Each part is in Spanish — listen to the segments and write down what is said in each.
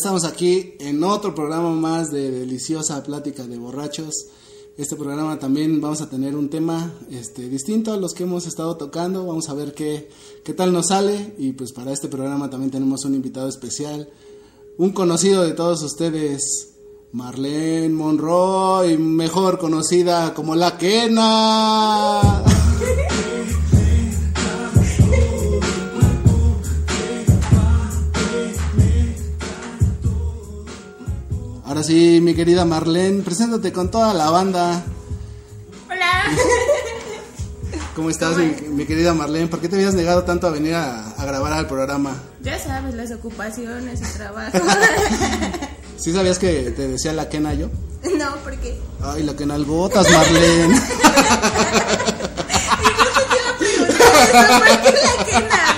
Estamos aquí en otro programa más de Deliciosa Plática de Borrachos. Este programa también vamos a tener un tema este, distinto a los que hemos estado tocando. Vamos a ver qué, qué tal nos sale. Y pues para este programa también tenemos un invitado especial, un conocido de todos ustedes, Marlene Monroy, mejor conocida como La Quena. Ahora sí, mi querida Marlene, preséntate con toda la banda. Hola. ¿Cómo estás, mi, mi querida Marlene? ¿Por qué te habías negado tanto a venir a, a grabar al programa? Ya sabes, las ocupaciones, el trabajo. ¿Sí sabías que te decía la quena yo? no, ¿por qué? Ay, la quena algotas, Marlene. ¿Por qué la quena?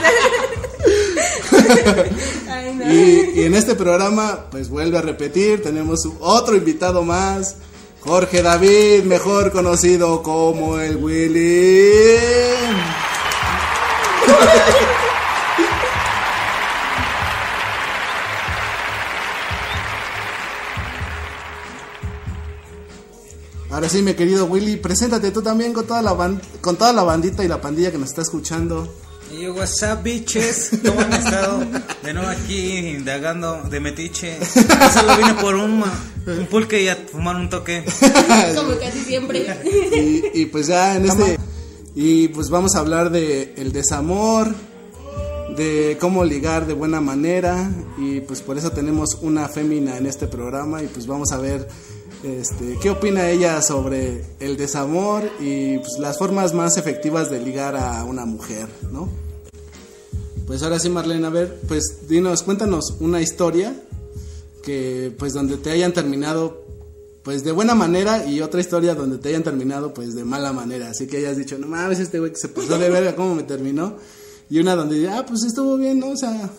Ay, no. Y, y en este programa, pues vuelve a repetir, tenemos otro invitado más, Jorge David, mejor conocido como el Willy. Ahora sí, mi querido Willy, preséntate tú también con toda la con toda la bandita y la pandilla que nos está escuchando. Y yo, what's up, bitches? ¿Cómo han estado? De nuevo aquí indagando de metiche. Yo Solo vine por un, un pulque y a fumar un toque. Como casi siempre. y, y pues ya en este y pues vamos a hablar de el desamor de cómo ligar de buena manera y pues por eso tenemos una fémina en este programa y pues vamos a ver este qué opina ella sobre el desamor y pues las formas más efectivas de ligar a una mujer no pues ahora sí Marlene a ver pues dinos cuéntanos una historia que pues donde te hayan terminado pues de buena manera y otra historia donde te hayan terminado pues de mala manera. Así que hayas dicho, no mames, este güey que se pasó de verga, cómo me terminó. Y una donde, ah, pues estuvo bien, ¿no? O sea,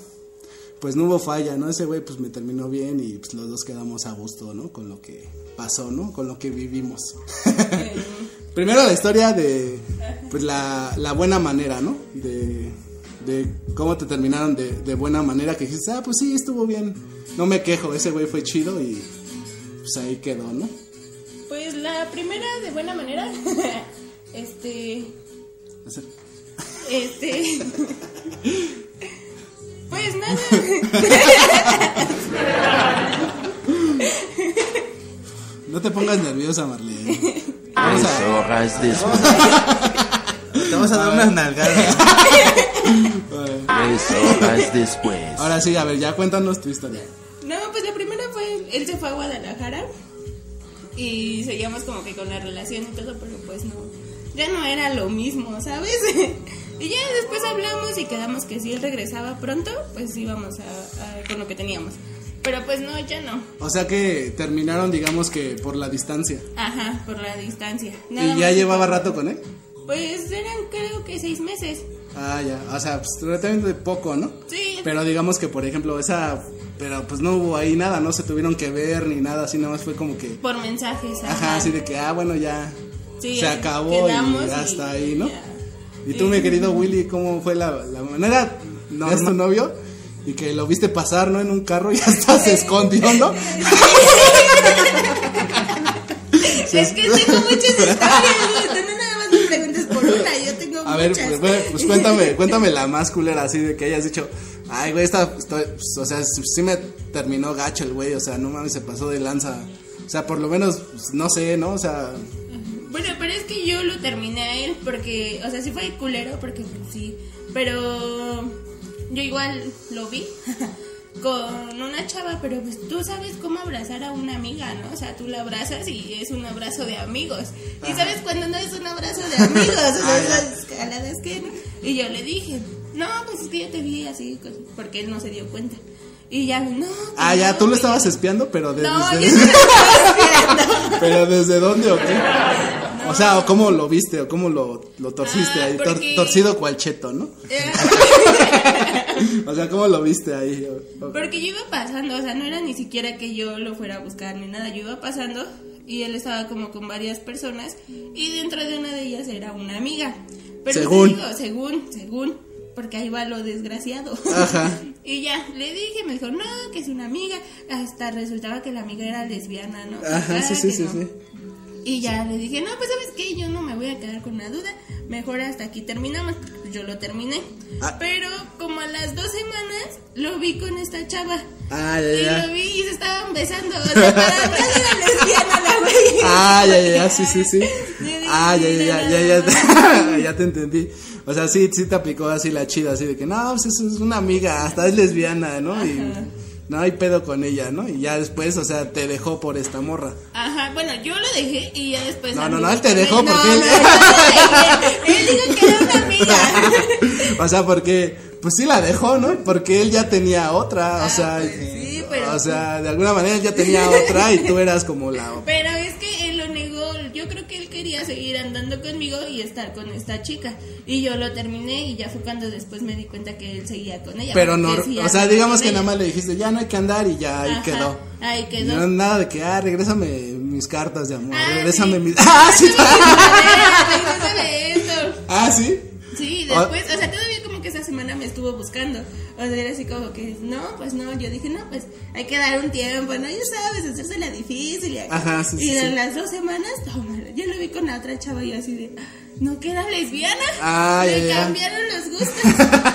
pues no hubo falla, ¿no? Ese güey pues me terminó bien y pues los dos quedamos a gusto, ¿no? Con lo que pasó, ¿no? Con lo que vivimos. Primero la historia de, pues la, la buena manera, ¿no? De, de cómo te terminaron de, de buena manera, que dijiste, ah, pues sí, estuvo bien. No me quejo, ese güey fue chido y pues ahí quedó, ¿no? Pues la primera, de buena manera. Este. Este. Pues nada. No te pongas nerviosa, Marlene. Vamos Tres a... horas después, Te vamos a dar unas nalgadas. tres horas después. Ahora sí, a ver, ya cuéntanos tu historia. No, pues la primera fue. Él se fue a Guadalajara. Y seguíamos como que con la relación y todo, pero pues no. Ya no era lo mismo, ¿sabes? y ya después hablamos y quedamos que si él regresaba pronto, pues íbamos a, a- con lo que teníamos. Pero pues no, ya no. O sea que terminaron, digamos que por la distancia. Ajá, por la distancia. ¿Y ya llevaba rato con él? Pues eran creo que seis meses. Ah, ya. O sea, pues relativamente poco, ¿no? Sí. Pero digamos que, por ejemplo, esa... Pero pues no hubo ahí nada, no se tuvieron que ver ni nada, así nada más fue como que... Por mensajes. Ajá, así de que, ah, bueno, ya Sí, se acabó y hasta y ahí, ¿no? ya. Y tú, mi querido Willy, ¿cómo fue la, la manera? ¿No es tu novio? Y que lo viste pasar, ¿no? En un carro y hasta se escondió, ¿no? Es que tengo muchas historias. Tú no nada más me preguntes por una, yo tengo A ver, pues, pues cuéntame, cuéntame la más culera, así de que hayas dicho, ay, güey, esta, estoy- pues, o sea, sí me terminó gacho el güey, o sea, no mames, se pasó de lanza. O sea, por lo menos, pues, no sé, ¿no? O sea, Bueno, pero es que yo lo terminé a él porque, o sea, sí fue culero, porque sí, pero yo igual lo vi con una chava, pero pues tú sabes cómo abrazar a una amiga, ¿no? O sea, tú la abrazas y es un abrazo de amigos. Y sabes cuando no es un abrazo de amigos, o sea, esas escaladas que no. Y yo le dije, no, pues es que yo te vi así, pues, porque él no se dio cuenta. Y ya, no. ah, ya, no, tú lo estabas espiando, pero desde... No, yo no lo estaba espiando. ¿Pero desde dónde o qué? O sea, ¿o cómo lo viste o cómo lo, lo torciste Ah, ahí? Tor- torcido cual cheto, ¿no? O sea, ¿cómo lo viste ahí? Porque yo iba pasando, o sea, no era ni siquiera que yo lo fuera a buscar ni nada, yo iba pasando y él estaba como con varias personas y dentro de una de ellas era una amiga. Pero te Según. digo, según, según. porque ahí va lo desgraciado. Ajá. y ya, le dije, me dijo, no, que es una amiga. Hasta resultaba que la amiga era lesbiana, ¿no? Ajá, sí, sí, sí. Y ya le dije, no, pues sabes qué, yo no me voy a quedar con la duda, mejor hasta aquí terminamos. Yo lo terminé. Ah. Pero como a las dos semanas lo vi con esta chava. Ah, ya, Y ya. lo vi y se estaban besando. O sea, para nada era lesbiana la güey. Ah, ya, ya, ya, sí, sí, sí. Ah, ya, ya, ya, "Mira, ya, ya, ya te entendí. O sea, sí, sí te aplicó así la chida, así de que, no, pues es una amiga, hasta es lesbiana, ¿no? Y no hay pedo con ella, ¿no? Y ya después, o sea, te dejó por esta morra. Ajá, bueno, yo lo dejé y ya después. No, no, no, él te dejó porque no, él-. Él dijo que era una amiga. O sea, porque, pues sí la dejó, ¿no? Porque él ya tenía otra, o sea, pues sí, pero- o sea, de alguna manera él ya tenía otra y tú eras como la... Pero es que él lo negó. Yo creo que quería seguir andando conmigo y estar con esta chica. Y yo lo terminé y ya fue cuando después me di cuenta que él seguía con ella. Pero no, o sea, digamos que ella. nada más le dijiste, ya no hay que andar y ya ahí Ajá, quedó. ahí quedó. No, nada de que, ah, regrésame mis cartas de amor, Ah, regrésame sí. mis... Ah, sí. Regrésame esto. Ah, sí. Sí, Ah. después, o sea, semana me estuvo buscando. O sea, era así como que, no, pues no. Yo dije, no, pues hay que dar un tiempo, ¿no? Ya sabes, hacerse la difícil. Y, acá. Ajá, sí, y sí, en sí. las dos semanas, tómala. Yo lo vi con la otra chava y yo así de, no, que era lesbiana. Ah, ya, ya. cambiaron los gustos.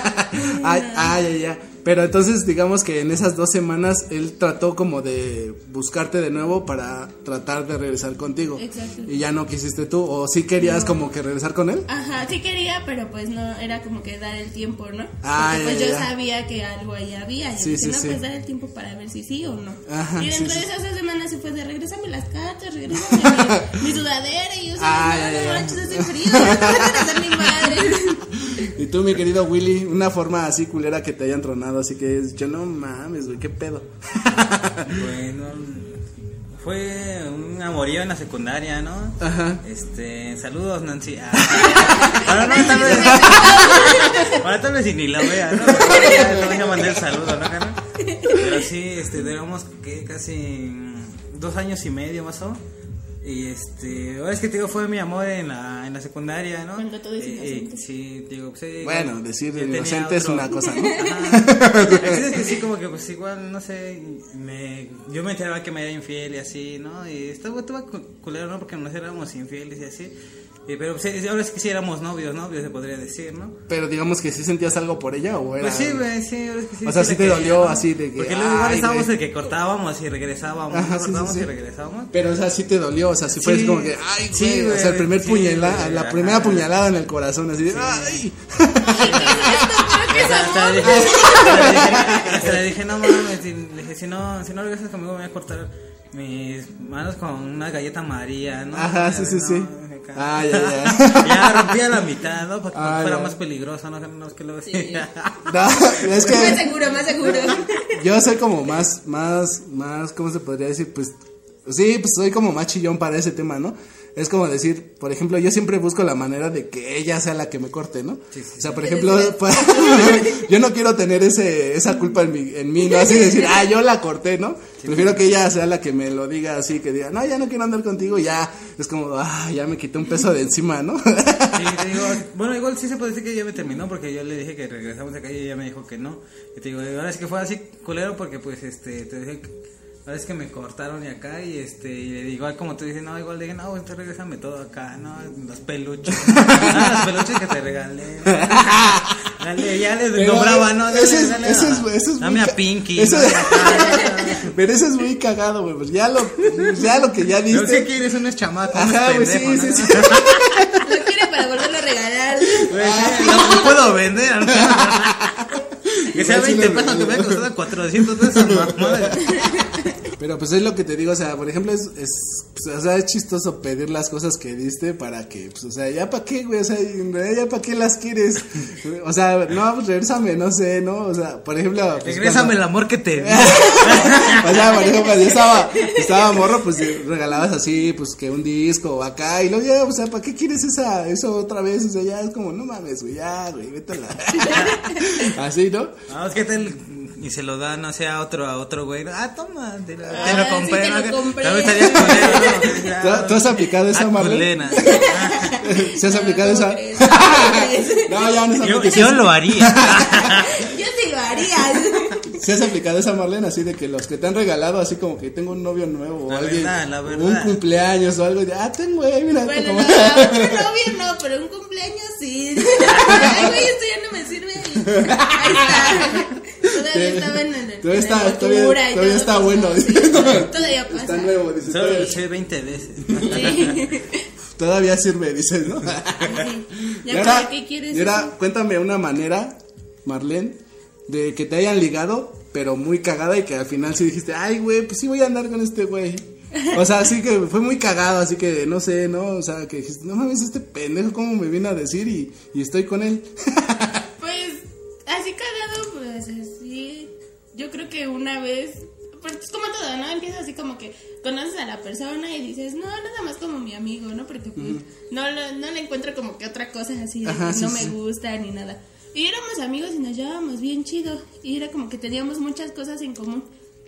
Ay, ay, ay. Pero entonces digamos que en esas dos semanas él trató como de buscarte de nuevo para tratar de regresar contigo. Exacto. Y ya no quisiste tú, o sí querías como que regresar con él. Ajá, sí quería, pero pues no, era como que dar el tiempo, ¿no? Ah, Porque pues ya, yo ya. sabía que algo ahí había. Y Sí, dije, sí, no, sí. pues dar el tiempo para ver si sí o no. Ajá, y dentro de esas dos semanas se fue de regrésame las cartas, regrésame mi, mi sudadera. Y yo Ah, no, ya, ya, no ya. manches, hace frío, no a mi madre. Y tú, mi querido Willy, una forma así culera que te hayan tronado, así que yo no mames, güey, qué pedo. Bueno, fue un amorío en la secundaria, ¿no? Ajá. Este, saludos Nancy. Ah, ahora no, tal vez. Ahora tal vez si ni la vea, ¿no? Le voy a mandar el saludo, ¿no? Pero sí, este, duramos que casi dos años y medio más o menos. Y este, ahora es que te digo, fue mi amor en la, en la secundaria, ¿no? Cuando todo es Eh, eh, inocente. sí, digo, pues, sí, Bueno, decir inocente es una cosa, ¿no? Ajá. Es que sí, como que pues igual, no sé, me, yo me enteraba que me era infiel y así, ¿no? Y estaba, estaba cu- culero, ¿no? Porque nos éramos infieles y así. Y, pero pues, ahora es que sí éramos novios, novios se podría decir, ¿no? Pero digamos que sí sentías algo por ella o era. Pues sí, güey, sí, ahora es que sí. O sea, sí te dolió ¿no? así de que, Porque luego estábamos de que cortábamos y regresábamos, Ajá, ¿no? sí, sí, cortábamos sí. y regresábamos. Pero, o sea, sí te dolió, o sea, sí fue Sí. así como que, ay, Sí, güey, o güey, sea, el primer sí, puñalada, güey, la ajá. primera puñalada en el corazón, así de, ay. Hasta, le dije, hasta le dije, no mames, le dije, si no, si no regresas conmigo me voy a cortar mis manos con una galleta María, ¿no? Ajá, sí, sí, No, sí. Ah, ya, ya. ya rompía la mitad, ¿no? Para que Ah, fuera ya. más peligroso, ¿no? No es que luego sí. No, es Más que seguro, más seguro. yo soy como más, más, más, ¿cómo se podría decir? Pues, sí, pues soy como más chillón para ese tema, ¿no? Es como decir, por ejemplo, yo siempre busco la manera de que ella sea la que me corte, ¿no? o sea, por ejemplo, pues, yo no quiero tener ese, esa culpa en, mi, en mí, ¿no? Así decir, ah, yo la corté, ¿no? Prefiero que ella sea la que me lo diga así, que diga, no, ya no quiero andar contigo, ya, es como, ah, ya me quité un peso de encima, ¿no? Sí, te digo, bueno, igual sí se puede decir que ya me terminó porque yo le dije que regresamos acá y ella me dijo que no. Y te digo, ahora es que fue así culero porque pues este, te dije que es que me cortaron y acá y este, y le digo, igual como tú dices, no, igual le dije, no, entonces regresame todo acá, no, los peluches, ah, los peluches que te regalé. Dale, ya les Pero, nombraba, ¿no? Dale, ese es- dale, ese es- ese es dame muy a Pinky. ¿no? Pero eso es muy cagado, güey, pues ya lo, ya lo que ya Yo sé diste. que eres unos chamacos, Ajá, güey, sí, pendejos, sí, ¿no? sí. Lo quiere para volverlo a regalar. No, no puedo vender. que sea Igual sí 20 lo- pesos que me ha costado 400 pesos. mamá. Pero pues es lo que te digo, o sea, por ejemplo, es, es, pues, o sea, es chistoso pedir las cosas que diste para que, pues, o sea, ya para qué, güey, o sea, en realidad ya para qué las quieres. O sea, no, pues regrésame, no sé, ¿no? O sea, por ejemplo, pues, Regrésame el amor que te o sea, por ejemplo, cuando yo estaba, estaba morro, pues regalabas así, pues que un disco o acá, y luego ya, o sea, ¿para qué quieres esa, eso otra vez? O sea, ya es como, no mames, güey, ya, güey, vete a la. Así, ¿no? No, es que tal y se lo da, no sé, a otro, a otro güey. Ah, toma, te lo, te Ah, lo sí, compré. te ¿no? lo compré. ¿no? ¿Tú, tú has aplicado esa, Ah, Marlene? culena. ¿Se has No, aplicado ¿cómo esa? No, ya no se Yo, yo lo haría. Yo sí lo haría. ¿Se has aplicado esa Marlene así de que los que te han regalado así como que tengo un novio nuevo o La alguien verdad, la o verdad. un cumpleaños o algo de ah tengo güey mira Bueno, como- no, un novio no, pero un cumpleaños sí. Ay, güey, esto ya no me sirve. Ahí está. Todavía estaba en el. Todavía en está- todavía- está bueno, sí, todavía pasa. está nuevo dice Solo lo eché 20 veces. Sí. todavía sirve dices no sí. Ya para qué quieres. y ahora cuéntame una manera Marlene de que te hayan ligado pero muy cagada y que al final sí dijiste ay güey pues sí voy a andar con este güey o sea, así que fue muy cagado, así que no sé, ¿no? O sea, que dijiste, no mames, este pendejo, ¿cómo me viene a decir? Y, y estoy con él. una vez. Pues es como todo, ¿no? Empieza así como que conoces a la persona y dices, no, nada más como mi amigo, ¿no? Porque pues no, lo- no le encuentro como que otra cosa así Ajá, sí, no sí. me gusta ni nada. Y éramos amigos y nos llevábamos bien chido. Y era como que teníamos muchas cosas en común.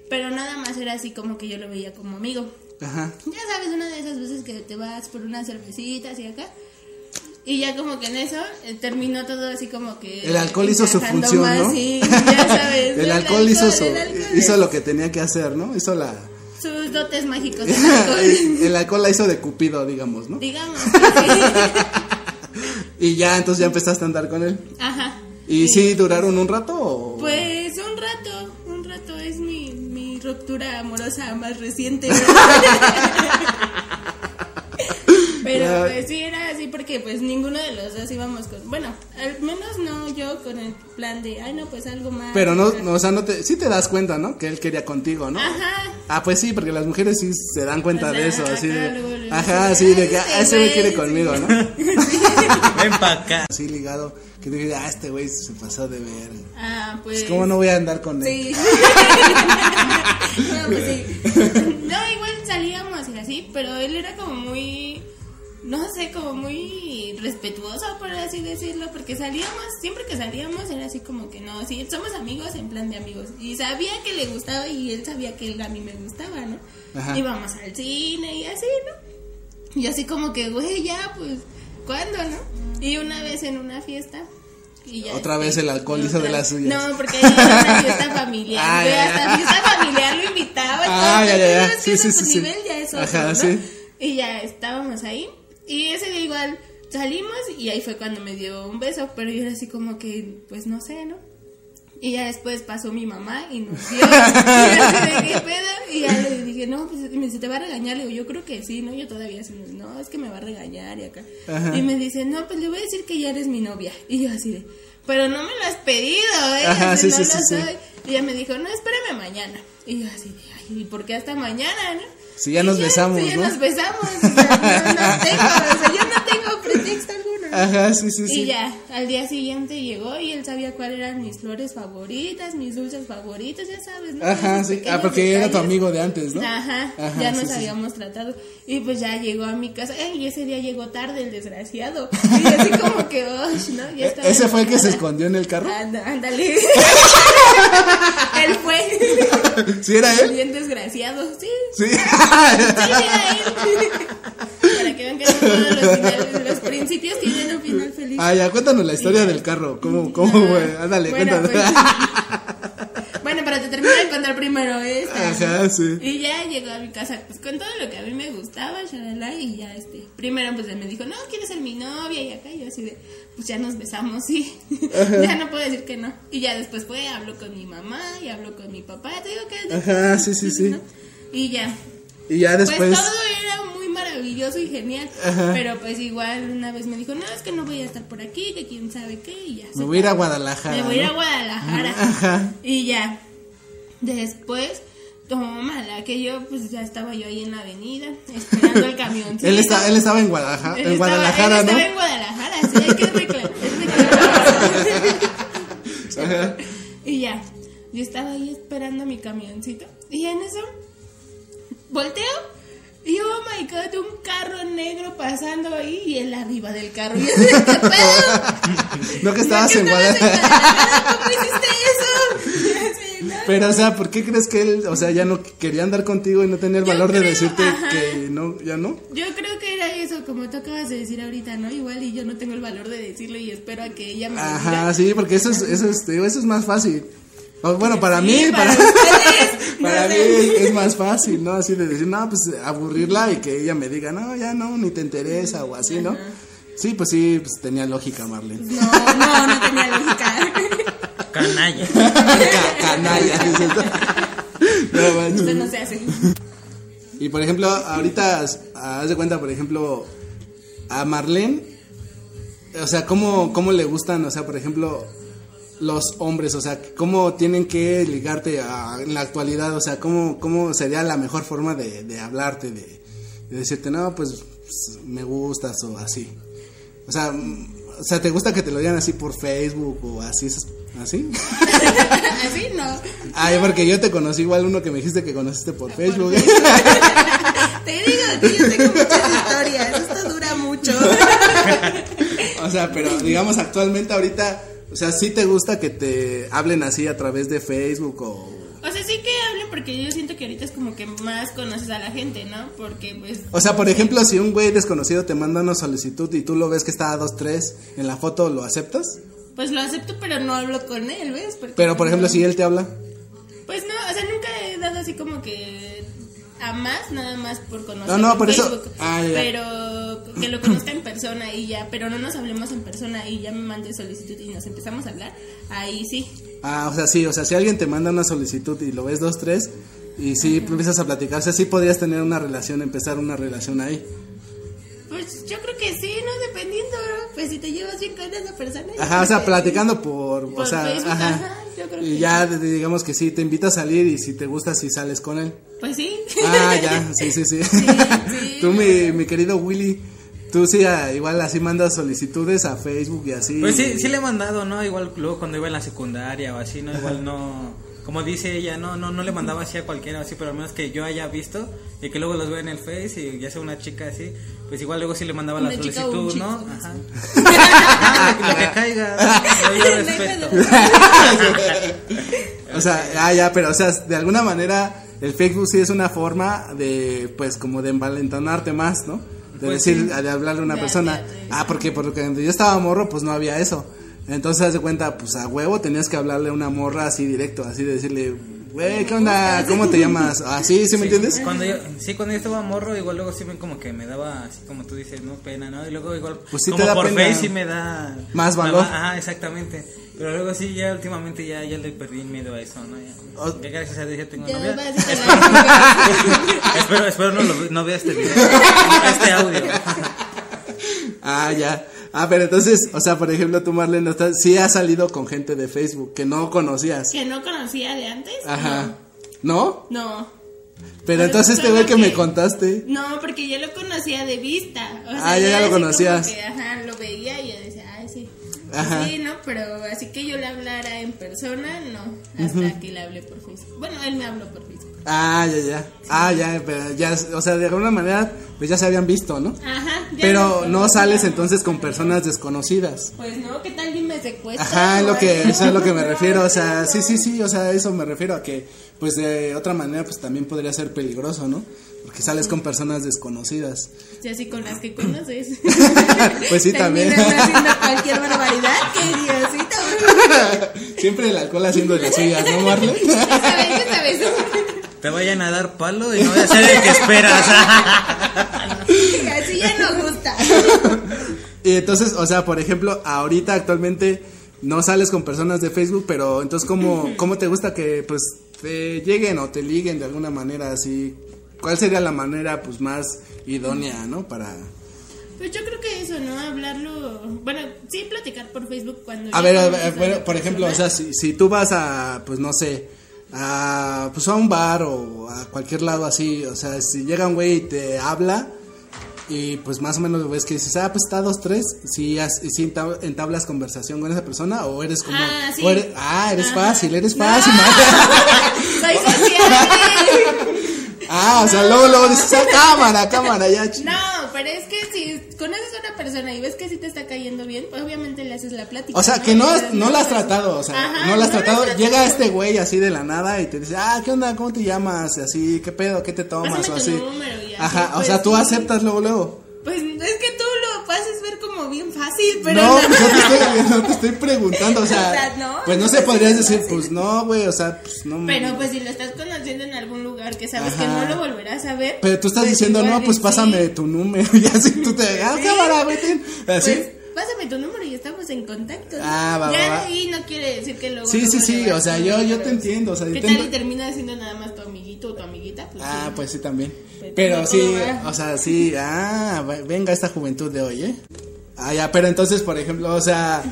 Pero nada más era así como que yo lo veía como amigo. Ajá. Ya sabes, una de esas veces que te vas por unas cervecitas y acá. Y ya como que en eso eh, terminó todo así como que... El alcohol hizo su función, más, ¿no? Sí, ya sabes. el alcohol hizo su, el alcohol hizo lo que tenía que hacer, ¿no? Hizo la Sus dotes mágicos del alcohol. el alcohol la hizo de cupido, digamos, ¿no? Digamos. sí. Y ya entonces ya empezaste a andar con él. Ajá. ¿Y sí duraron un rato o Pues un rato, un rato es mi, mi ruptura amorosa más reciente. Pero pues sí porque pues ninguno de los dos íbamos con, bueno, al menos no yo con el plan de, ay no, pues algo más. Pero no, no, o sea, no te sí te das cuenta, ¿no? Que él quería contigo, ¿no? Ajá. Ah, pues sí, porque las mujeres sí se dan cuenta O de eso, así de luego, luego, Ajá, sí, así de que este ah, ese güey güey, quiere sí. conmigo, ¿no? Ven pa' acá. Así ligado, que dije, ah, este güey se pasó de ver. Ah, pues. ¿Cómo no voy a andar con él? Sí. no, pues sí. No, igual salíamos y así, pero él era como muy, no sé, como muy respetuoso, por así decirlo, porque salíamos, siempre que salíamos era así como que no, sí, somos amigos en plan de amigos. Y sabía que le gustaba y él sabía que él a mí me gustaba, ¿no? Ajá. Íbamos al cine y así, ¿no? Y así como que, güey, ya, pues, ¿cuándo, no? Y una vez en una fiesta. Y ya Otra este, vez el alcohol hizo de las suyas. No, porque era una fiesta familiar. Ah, ya, hasta ya. fiesta familiar lo invitaba. Ah, ya, ya, ya. Sí, sí, sí, ya es otro, Ajá, ¿no? sí. Y ya estábamos ahí. Y ese día igual salimos y ahí fue cuando me dio un beso, pero yo era así como que, pues no sé, ¿no? Y ya después pasó mi mamá y nos vio. y yo qué pedo. Y ya le dije, no, pues me dice, ¿te va a regañar? Le digo, yo creo que sí, ¿no? Yo todavía así, no, es que me va a regañar y acá. Ajá. Y me dice, no, pues le voy a decir que ya eres mi novia. Y yo así de, pero no me lo has pedido, ¿eh? Ajá, O sea, sí, no sí, lo sí. soy. Y ella me dijo, no, espérame mañana. Y yo así de, ay, ¿y por qué hasta mañana, no? Si ya nos besamos, sí, ya ¿no? nos besamos. O sea, no, no tengo, o sea, yo no tengo pretexto alguno. Ajá, sí, sí, sí. Y ya, al día siguiente llegó y él sabía cuáles eran mis flores favoritas, mis dulces favoritos, ya sabes, ¿no? Ajá, sí. Ah, porque era tu detalles. amigo de antes, ¿no? Ajá, Ajá, ya sí, nos sí. habíamos tratado. Y pues ya llegó a mi casa. Y ese día llegó tarde el desgraciado. Y así como que, "Ush, ¿no? Ya E- estaba ¿Ese fue el que se escondió en el carro? Ándale. él fue. ¿Sí era él? Bien desgraciado, sí. Sí. Para que vean que todos los, finales- los principios tienen un final feliz. Ah, ya, cuéntanos la historia del carro. ¿Cómo, cómo, Ah, güey? Ándale, bueno, cuéntanos. pues, bueno, pero te termino de contar primero esta. Ajá, sí. Y ya llegó a mi casa pues con todo lo que a mí me gustaba, shalala, y ya este, primero pues él me dijo, no, quieres ser mi novia, y acá yo así de, pues ya nos besamos, sí, ya no puedo decir que no. Y ya después fue, habló con mi mamá, y habló con mi papá, te digo que... Ajá, sí, sí, sí. ¿no? Y ya, Y ya pues después. todo era muy maravilloso y genial, Ajá. pero pues igual una vez me dijo, no, es que no voy a estar por aquí, que quién sabe qué, y ya. Me voy a ir a. Guadalajara. Me voy a ir a. Guadalajara. Ajá. Y ya, después, mala que yo, pues ya estaba yo ahí en la avenida, esperando el camión. Él, está, él estaba en Guadalajara, Él en estaba- Guadalajara, él ¿no? estaba en Guadalajara, sí, hay que reclamar. y ya, yo estaba ahí esperando mi camioncito. Y en eso, volteo. Y oh my god, un carro negro pasando ahí y él arriba del carro. Y yo, ¿qué pedo? No que estabas ¿Qué en estabas Guadalajara. ¿Cómo hiciste eso? Sí, ¿no? Pero, o sea, ¿por qué crees que él, o sea, ya no quería andar contigo y no tenía el valor de decirte ajá. que no, ya no? Yo creo que era eso, como tú acabas de decir ahorita, ¿no? Igual y yo no tengo el valor de decirlo y espero a que ella me Ajá, diga. sí, porque eso es, eso es, digo, eso es más fácil. O, bueno, para Sí, mí, para para, ustedes, no para mí sé. es, más fácil, ¿no? Así de decir, no, pues aburrirla y que ella me diga, no, ya no, ni te interesa o así, ¿no? Sí, pues sí, pues tenía lógica, Marlene. No, no, no tenía lógica. Canalla. Ca- Canalla. No. Eso no se hace. Y por ejemplo, ahorita haz de cuenta, por ejemplo, a Marlene, o sea, ¿cómo, cómo le gustan, o sea, por ejemplo, los hombres, o sea, cómo tienen que ligarte a- en la actualidad, o sea, cómo, cómo sería la mejor forma de, de hablarte, de, de decirte, no, pues, me gustas o así. O sea, o sea, ¿te gusta que te lo digan así por Facebook o así? ¿Así? Así no. Ay, porque yo te conocí igual uno que me dijiste que conociste por Facebook. Te digo que yo tengo muchas historias. Esto dura mucho. O sea, pero digamos actualmente ahorita, o sea, sí te gusta que te hablen así a través de Facebook o... O sea, sí que hablen porque yo siento que ahorita es como que más conoces a la gente, ¿no? Porque pues... O sea, por ejemplo, si un güey desconocido te manda una solicitud y tú lo ves que está a 2-3 en la foto, ¿lo aceptas? Pues lo acepto, pero no hablo con él, ¿ves? Porque, Pero, por ejemplo, no- si él te habla. Pues no, o sea, nunca he dado así como que a más, nada más por conocer No, no, eso- Facebook. ah. Pero que lo conozca en persona y ya, pero no nos hablemos en persona y ya me mande solicitud y nos empezamos a hablar, ahí sí. Ah, o sea, sí, o sea, si alguien te manda una solicitud y lo ves 2-3 y sí empiezas a platicar, o sea, sí podrías tener una relación, empezar una relación ahí. Pues yo creo que sí, ¿no? Dependiendo. Pues si te llevas bien con esa persona. Ajá, o sea, platicando por, o Por sea, Facebook, ajá. ajá, yo creo y que ya digamos que sí, te invita a salir y si te gusta, si sales con él. Pues sí. Ah, ya, sí, sí, sí. sí. Tú, mi, mi querido Willy, tú sí, ah, igual así mandas solicitudes a Facebook y así. Pues sí, sí le he mandado, ¿no? Igual luego cuando iba en la secundaria o así, ¿no? Igual no... Como dice ella, no, no, no le mandaba así a cualquiera, así, pero al menos que yo haya visto y que luego los vea en el Face y ya sea una chica así, pues igual luego sí le mandaba la solicitud, ¿no? Ajá. Ah, lo que caiga, yo, respeto. O sea, ah, ya, pero, o sea, de alguna manera, el Facebook sí es una forma de, pues, como de envalentonarte más, ¿no? De Pues decir, sí. de hablarle a una Ya, persona. ya, ya. Ah, porque, porque cuando yo estaba morro, pues no había eso. Entonces, haz de cuenta, pues a huevo tenías que hablarle a una morra así directo, así de decirle, güey, ¿qué onda? ¿Cómo te llamas? Así, ¿sí me entiendes? Cuando yo, sí, cuando yo estaba morro, igual luego sí me como que me daba, así como tú dices, ¿no? Pena, ¿no? Y luego igual, Pues sí te da por pena. Face sí me da... Más valor. Ajá, exactamente. Pero luego sí, ya últimamente ya, ya le perdí miedo a eso, ¿no? Ya, gracias a Dios ya tengo Ya novia. espero, espero no, lo, no vea este video, este audio. Ah, ya. Ah, pero entonces, o sea, por ejemplo, tú, Marlene, ¿no estás- sí has salido con gente de Facebook que no conocías. que no conocía de antes. Ajá. ¿No? No. Pero entonces este solo güey que me contaste. No, porque yo lo conocía de vista. O sea, Ah, ya, ya lo conocías. que, ajá, lo veía y yo decía, ay, sí. Ajá. Sí, no, pero así que yo le hablara en persona, no. Hasta que le hablé por Facebook. Bueno, él me habló por Facebook. Ah, ya, ya. Ah, ya, pero ya, o sea, de alguna manera, pues ya se habían visto, ¿no? Ajá. ya Pero no sales entonces con personas desconocidas. Pues no, ¿qué tal y me secuestran? Ajá, lo que, eso es lo que me refiero, o sea, sí, sí, sí, o sea, eso me refiero a que, pues de otra manera, pues también podría ser peligroso, ¿no? Porque sales con personas desconocidas. Sí, así con las que conoces. Pues sí, también. Haciendo cualquier barbaridad. Que Diosito. Siempre el alcohol haciendo las suyas, ¿no? Ya ya sabes. Te vayan a dar palo y no voy a ser el que esperas. Así ya no gusta. Y entonces, o sea, por ejemplo, ahorita actualmente no sales con personas de Facebook, pero entonces, ¿cómo, cómo te gusta que pues te lleguen o te liguen de alguna manera así? ¿Cuál sería la manera pues más idónea, ¿no? Para... Pues yo creo que eso, ¿no? Hablarlo. Bueno, sí, platicar por Facebook cuando. A ver, a ver, por ejemplo, o sea, si, si tú vas a, pues no sé, a, pues a un bar o a cualquier lado así, o sea, si llega un güey y te habla y pues más o menos ves que dices, ah, pues está dos, tres, si, si entab- entablas conversación con esa persona o eres como, Ah, sí. o eres, ah, eres Ajá. fácil, eres No. fácil, Soy social. ah, o sea, luego, luego dices, ah, cámara, cámara, ya, No, pero es que conoces a una persona y ves que sí te está cayendo bien, pues obviamente le haces la plática. O sea, que no, has- no la has tratado, o sea, Ajá, no la has no tratado. Llega este güey así de la nada y te dice, ah, ¿qué onda? ¿Cómo te llamas? Y así, ¿qué pedo? ¿Qué te tomas? Pásame o así. número y así, Ajá, o pues, sea, tú sí. aceptas luego, luego. Pues es bien fácil, pero no, no. pues yo te estoy, no te estoy preguntando, o sea, O sea, no, pues no es podrías decir, fácil. pues no, güey, o sea, pues no. Pero pues si lo estás conociendo en algún lugar que sabes que no lo volverás a ver. Pero tú estás pues diciendo, no, pues pásame tu número y así tú te, ah, Sí. cámara, vete, así. Pues, pásame tu número y estamos en contacto. ¿no? Ah, va, ya va, ahí no quiere decir que luego. Sí, sí, sí, o sea, yo, yo te entiendo, o sea, ¿Qué tal y termina siendo nada más tu amiguito o tu amiguita? Pues, Ah, sí. pues sí, también. Pero Pero sí, o sea, sí, ah, ve- venga esta juventud de hoy, ¿eh? Ah, ya, pero entonces, por ejemplo, o sea,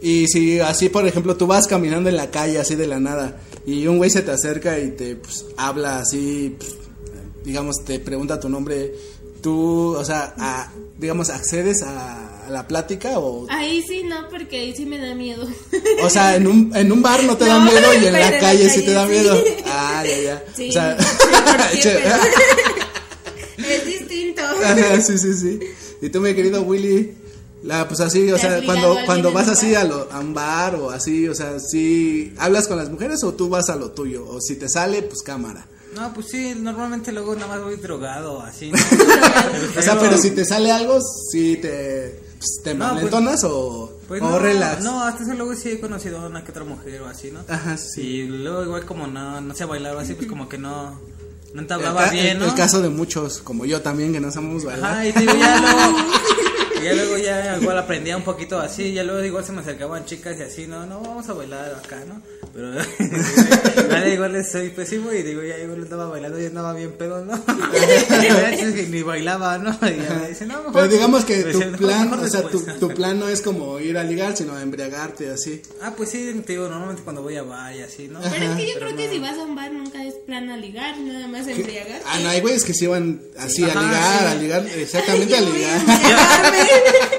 y si así, por ejemplo, tú vas caminando en la calle así de la nada y un güey se te acerca y te pues, habla así, pues, digamos, te pregunta tu nombre, tú, o sea, a- digamos, accedes a, a la plática o, Ahí sí, no, porque ahí sí me da miedo. o sea, en un, en un bar no te da miedo y en la en la calle sí te da miedo. sí. Ah, ya, ya. Sí, o sea, pero es distinto. Ajá, sí, sí, sí. Y tú, mi querido Willy, la, pues así, o ¿Te sea, cuando, cuando vas así a, lo- a un bar o así, o sea, si hablas con las mujeres o tú vas a lo tuyo, o si te sale, pues cámara. No, pues sí, normalmente luego nada más voy drogado, así. ¿no? O sea, pero si te sale algo, si te, pues, te No, pues- o, Pues o no, relax. no, hasta eso luego sí he conocido a una que otra mujer o así, ¿no? Ajá, sí. Y luego igual como no, no sé bailar o así, pues como que no, no El, entablaba ca- bien, el- ¿no? el caso de muchos, como yo también, que no sabemos bailar. Ajá, y digo, ya luego, ya luego ya igual aprendía un poquito así, ya luego igual se me acercaban chicas y así, no, no, vamos a bailar acá, ¿no? Pero vale, igual soy pésimo y digo, ya igual estaba bailando y andaba bien pedo, ¿no? Y ni bailaba, ¿no? Y ya me dice, no, mejor- Pero digamos que tu mejor- plan, mejor o sea, tu, después. tu plan no es como ir a ligar, sino a embriagarte, así. Ah, pues sí, te digo, normalmente cuando voy a bar y así, ¿no? Pero es que yo Pero creo que si vas a un bar nunca es plan a ligar, nada más embriagar. Ah, no, hay güeyes que se iban así a ligar, sí. a ligar, exactamente a ligar.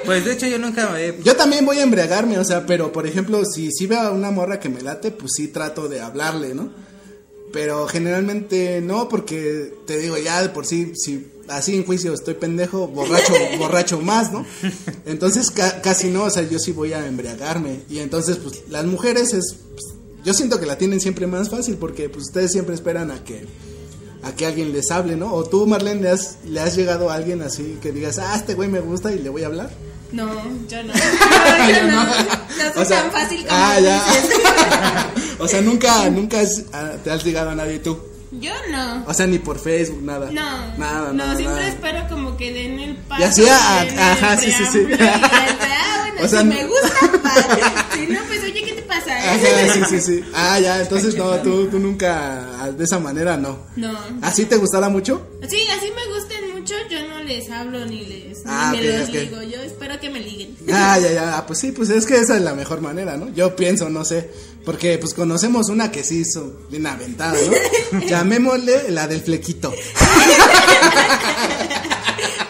Pues de hecho yo nunca me he Yo también voy a embriagarme, o sea, pero por ejemplo, si, si veo a una morra que me late, pues sí trato de hablarle, ¿no? Pero generalmente no, porque te digo, ya de por sí, si así en juicio estoy pendejo, borracho, borracho más, ¿no? Entonces ca- casi no, o sea, yo sí voy a embriagarme. Y entonces, pues las mujeres es, pues, yo siento que la tienen siempre más fácil, porque pues ustedes siempre esperan a que a que alguien les hable, ¿no? O tú, Marlene, ¿le has, le has llegado a alguien así que digas, ah, este güey me gusta y le voy a hablar? No, yo no. No, yo no. No soy O sea, tan fácil como ah, ya. o sea, nunca, nunca has- ah, te has ligado a nadie tú. Yo no. O sea, ni por Facebook, nada. No, Nada, no, nada, siempre nada. espero como que den el paso. Y así, ah, el ajá, sí, sí, sí. ah, bueno, O sea, si no- me gusta, padre. Si no, pues oye, ¿qué te pasa? Ajá, sí, sí, sí. Ah, ya, entonces no, tú, tú nunca, ah, de esa manera no. No. ¿Así te gustará mucho? Sí, así me gustan mucho, yo no les hablo ni les Ah, ni me ok, los ligo, yo espero que me liguen. Ah, ya, ya, ah, pues sí, pues es que esa es la mejor manera, ¿no? Yo pienso, no sé, porque pues conocemos una que sí hizo bien aventada, ¿no? Llamémosle la del flequito.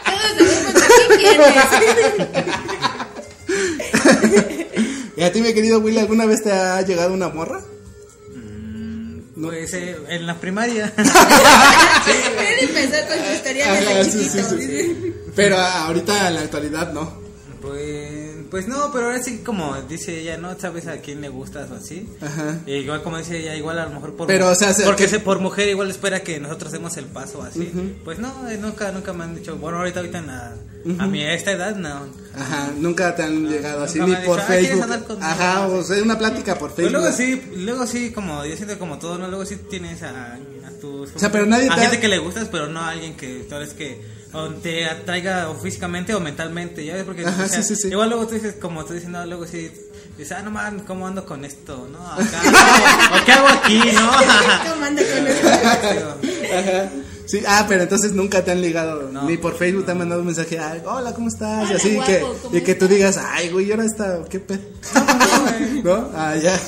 Todos sabemos quién quieres. ¿Y a ti, mi querido Willy, alguna vez te ha llegado una morra? Pues eh, en la primaria. Él empezó con su historia desde sí, chiquito. sí, sí. Pero ah, ahorita en la actualidad no. Pues, pues no, pero ahora sí como dice ella, no sabes a quién le gustas o así. Ajá. E igual como dice ella, igual a lo mejor por Pero, o sea, se- porque que- por mujer igual espera que nosotros demos el paso así. Pues no, eh, nunca nunca me han dicho, bueno, ahorita ahorita la, a mi esta edad no. Ajá, nunca te han llegado así ni por dicho, "Ah, ¿quieres Facebook. conmigo?" Ajá, o sea, una plática por Pues Facebook. luego sí, luego sí como yo siento como todo, no, luego sí tienes a, a tus O sea, pero nadie a te gente que le gustas, pero no a alguien que tal vez que o te atraiga o físicamente o mentalmente, ya ves porque Ajá, o sea, sí, sí, sí. igual luego tú dices como tú dices, no, luego sí dices, ah, no man, ¿cómo ando con esto? ¿No? Acá, o, o qué hago aquí, ¿no? ¿Cómo anda con eso? Ajá. Sí, ah, pero entonces nunca te han ligado, No. ni por Facebook te han mandado un mensaje, ay, hola, ¿cómo estás? y así guapo, que, ¿cómo y que tú digas, ay, güey, ¿y ahora está, qué pedo? ¿No? Ah, ya.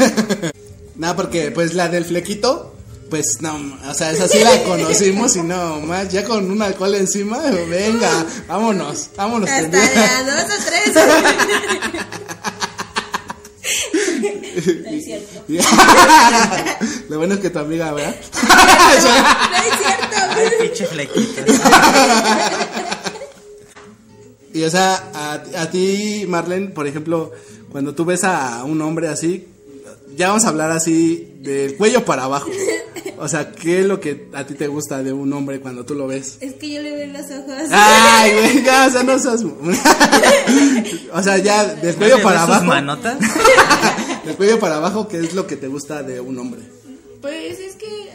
Nada, porque pues la del flequito, pues no, o sea, esa sí la conocimos y no, más, ya con un alcohol encima, venga, vámonos, vámonos. Hasta pendeja. de a dos o tres. No es cierto. Lo bueno es que tu amiga, ¿verdad? No es cierto. Pinche flequito. Y o sea, a, a ti, Marlene, por ejemplo, cuando tú ves a un hombre así, ya vamos a hablar así del cuello para abajo. O sea, ¿qué es lo que a ti te gusta de un hombre cuando tú lo ves? Es que yo le veo los ojos. Ay, güey, ya, o sea, no seas... O sea, ya del ¿No cuello para abajo. manotas? Del cuello para abajo, ¿qué es lo que te gusta de un hombre? Pues es que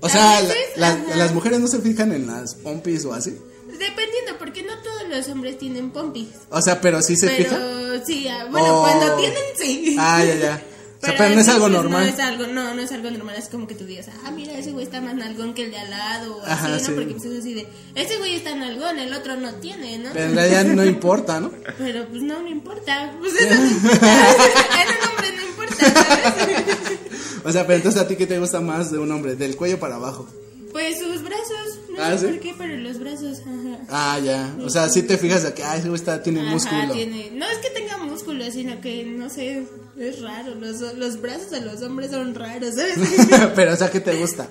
O sea, la- veces, la- ajá. las mujeres no se fijan en las pompis o así. dependiendo, porque no todos los hombres tienen pompis. O sea, pero sí se pero fijan. sí, ah, bueno, Oh. cuando tienen, sí. Ah, ya, ya. O sea, pero no es así, algo normal. No es algo, no, no es algo normal. Es como que tú digas, ah, mira, ese güey está más nalgón que el de al lado. O así, Ajá, ¿no? sí. Porque pues es así de, ese güey está nalgón, el otro no tiene, ¿no? Pero en realidad no importa, ¿no? Pero pues no, no importa. Pues eso no importa. hombre no importa, ¿sabes? O sea, pero entonces a ti qué te gusta más de un hombre, del cuello para abajo. Pues sus brazos, no Ah, sé ¿sí? por qué, pero los brazos, ajá. Ah, ya. O sea, sí te fijas de que, ah, ese güey está, tiene Ajá, músculo. tiene- No es que tenga músculo, sino que, no sé, es raro. Los, los brazos de los hombres son raros, ¿sabes? pero, o sea, ¿qué te gusta?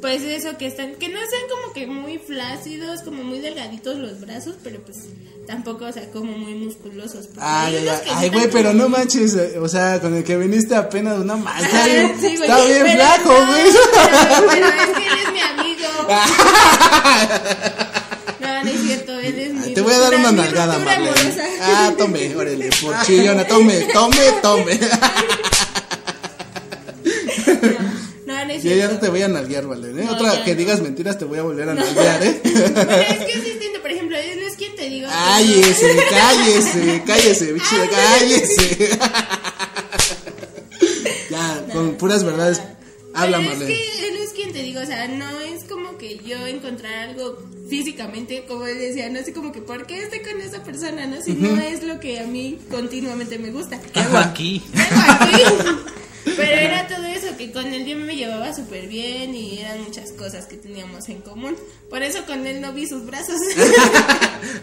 pues eso, que están, que no sean como que muy flácidos, como muy delgaditos los brazos, pero pues tampoco, o sea, como muy musculosos. Ah, Ay, están güey, pero no manches. eh, O sea, con el que viniste apenas, una más. Está bien, sí, güey, está bien pero flaco, no, güey. Pero, pero es que él es mi amigo. No, no es cierto, él es mi Te voy a dar una nalgada, Marlene. Ah, tome, órale, por chillona, tome, tome, tome. No, no es Yo ya no te voy a nalguear, Marlene. ¿eh? No, Otra que no. digas mentiras te voy a volver a nalguear, ¿eh? Bueno, es que es distinto, por ejemplo, él no es quien te digo. Cállese, cállese, cállese, bicho, cállese. Ya, con puras verdades. Habla, Pero es Marlene. que él es quien te digo, o sea, no es que yo encontrar algo físicamente, como él decía, no sé como que por qué estoy con esa persona, no si no es lo que a mí continuamente me gusta. ¿Qué hago aquí. Pero era todo eso, que con él yo me llevaba súper bien y eran muchas cosas que teníamos en común. Por eso con él no vi sus brazos.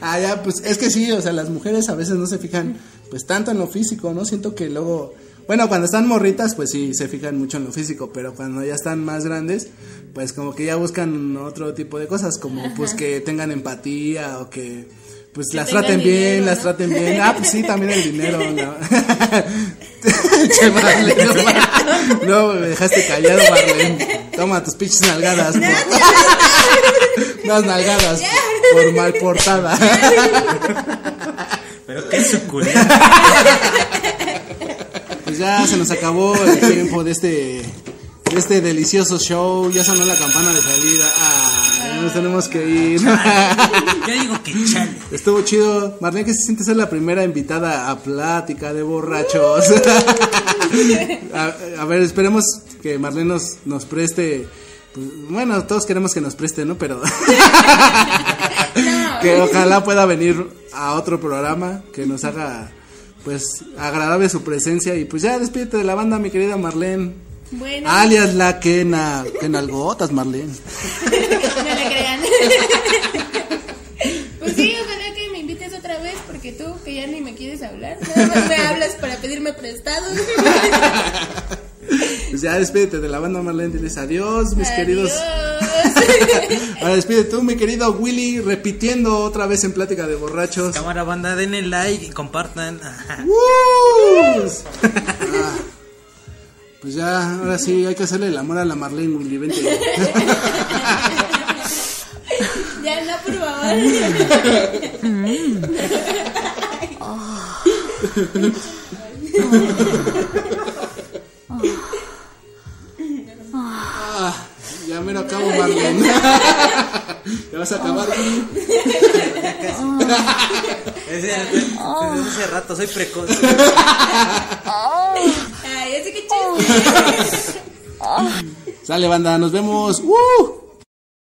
Ah, ya, pues es que sí, o sea, las mujeres a veces no se fijan pues tanto en lo físico, ¿no? Siento que luego, bueno, cuando están morritas pues sí se fijan mucho en lo físico, pero cuando ya están más grandes pues como que ya buscan otro tipo de cosas, como pues que tengan empatía o que pues Que las traten bien, las ¿no? traten bien. Ah, pues sí, también el dinero. No, Che, Marlene, no, no, me dejaste callado, Marlene. Toma tus pinches nalgadas. por- Unas nalgadas por mal portada. Pero qué suculento. Ya se nos acabó el tiempo de este de este delicioso show. Ya sonó la campana de salida. Ah, ya nos tenemos que ir. Yo digo que chale. Estuvo chido. Marlene, ¿qué se siente ser la primera invitada a plática de borrachos? a, a ver, esperemos que Marlene nos, nos preste. pues, bueno, todos queremos que nos preste, ¿no? Pero que ojalá pueda venir a otro programa que nos haga pues agradable su presencia y pues ya despídete de la banda mi querida Marlene Bueno, alias la quena quenalgotas Marlene no le crean. Pues sí, ojalá que me invites otra vez, porque tú que ya ni me quieres hablar, nada más me hablas para pedirme prestado. pues ya despídete de la banda Marlene diles adiós mis queridos Adiós. Ahora despide tú mi querido Willy repitiendo otra vez en plática de borrachos. Cámara banda, denle like y compartan. Ah, pues ya ahora sí hay que hacerle el amor a la Marlene Willy vente. Ya no, por favor. lo acabo, Marlene. ya vas a acabar. Ese- Desde hace rato soy precoz. Ay, así que. Sale, banda, nos vemos. ¡Uh!